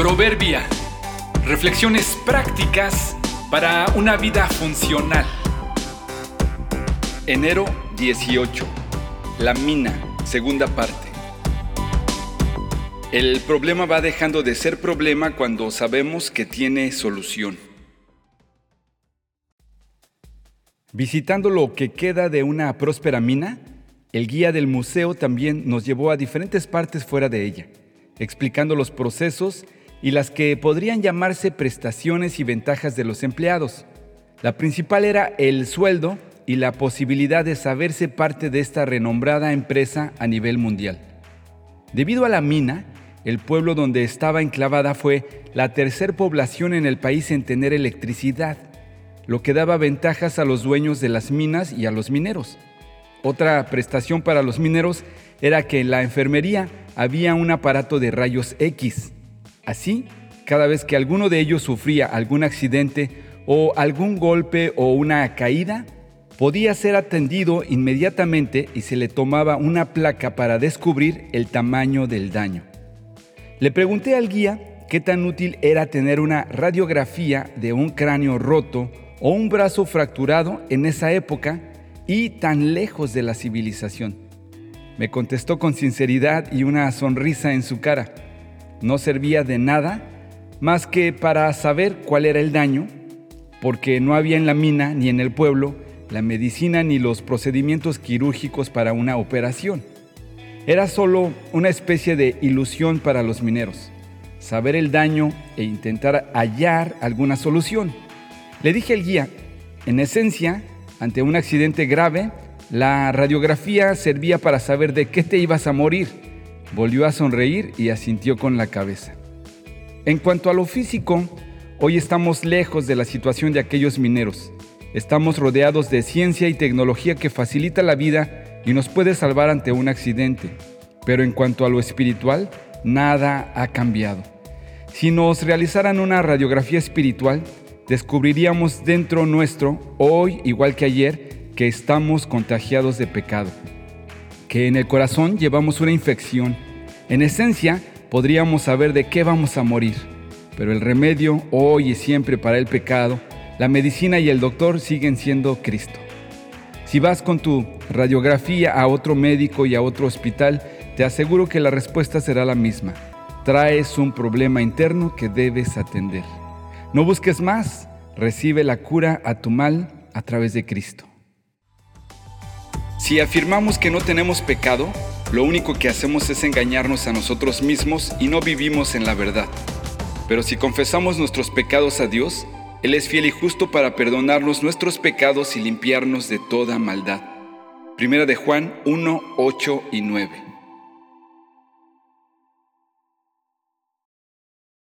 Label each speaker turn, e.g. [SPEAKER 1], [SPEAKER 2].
[SPEAKER 1] Proverbia. Reflexiones prácticas para una vida funcional.
[SPEAKER 2] Enero 18. La mina, segunda parte. El problema va dejando de ser problema cuando sabemos que tiene solución. Visitando lo que queda de una próspera mina, el guía del museo también nos llevó a diferentes partes fuera de ella, explicando los procesos y las que podrían llamarse prestaciones y ventajas de los empleados. La principal era el sueldo y la posibilidad de saberse parte de esta renombrada empresa a nivel mundial. Debido a la mina, el pueblo donde estaba enclavada fue la tercer población en el país en tener electricidad, lo que daba ventajas a los dueños de las minas y a los mineros. Otra prestación para los mineros era que en la enfermería había un aparato de rayos X. Así, cada vez que alguno de ellos sufría algún accidente o algún golpe o una caída, podía ser atendido inmediatamente y se le tomaba una placa para descubrir el tamaño del daño. Le pregunté al guía qué tan útil era tener una radiografía de un cráneo roto o un brazo fracturado en esa época y tan lejos de la civilización. Me contestó con sinceridad y una sonrisa en su cara. No servía de nada más que para saber cuál era el daño, porque no había en la mina ni en el pueblo la medicina ni los procedimientos quirúrgicos para una operación. Era solo una especie de ilusión para los mineros, saber el daño e intentar hallar alguna solución. Le dije al guía, en esencia, ante un accidente grave, la radiografía servía para saber de qué te ibas a morir. Volvió a sonreír y asintió con la cabeza. En cuanto a lo físico, hoy estamos lejos de la situación de aquellos mineros. Estamos rodeados de ciencia y tecnología que facilita la vida y nos puede salvar ante un accidente. Pero en cuanto a lo espiritual, nada ha cambiado. Si nos realizaran una radiografía espiritual, descubriríamos dentro nuestro, hoy igual que ayer, que estamos contagiados de pecado, que en el corazón llevamos una infección. En esencia, podríamos saber de qué vamos a morir, pero el remedio hoy y siempre para el pecado, la medicina y el doctor siguen siendo Cristo. Si vas con tu radiografía a otro médico y a otro hospital, te aseguro que la respuesta será la misma. Traes un problema interno que debes atender. No busques más, recibe la cura a tu mal a través de Cristo. Si afirmamos que no tenemos pecado, lo único que hacemos es engañarnos a nosotros mismos y no vivimos en la verdad. Pero si confesamos nuestros pecados a Dios, Él es fiel y justo para perdonarnos nuestros pecados y limpiarnos de toda maldad. Primera de Juan 1, 8 y 9.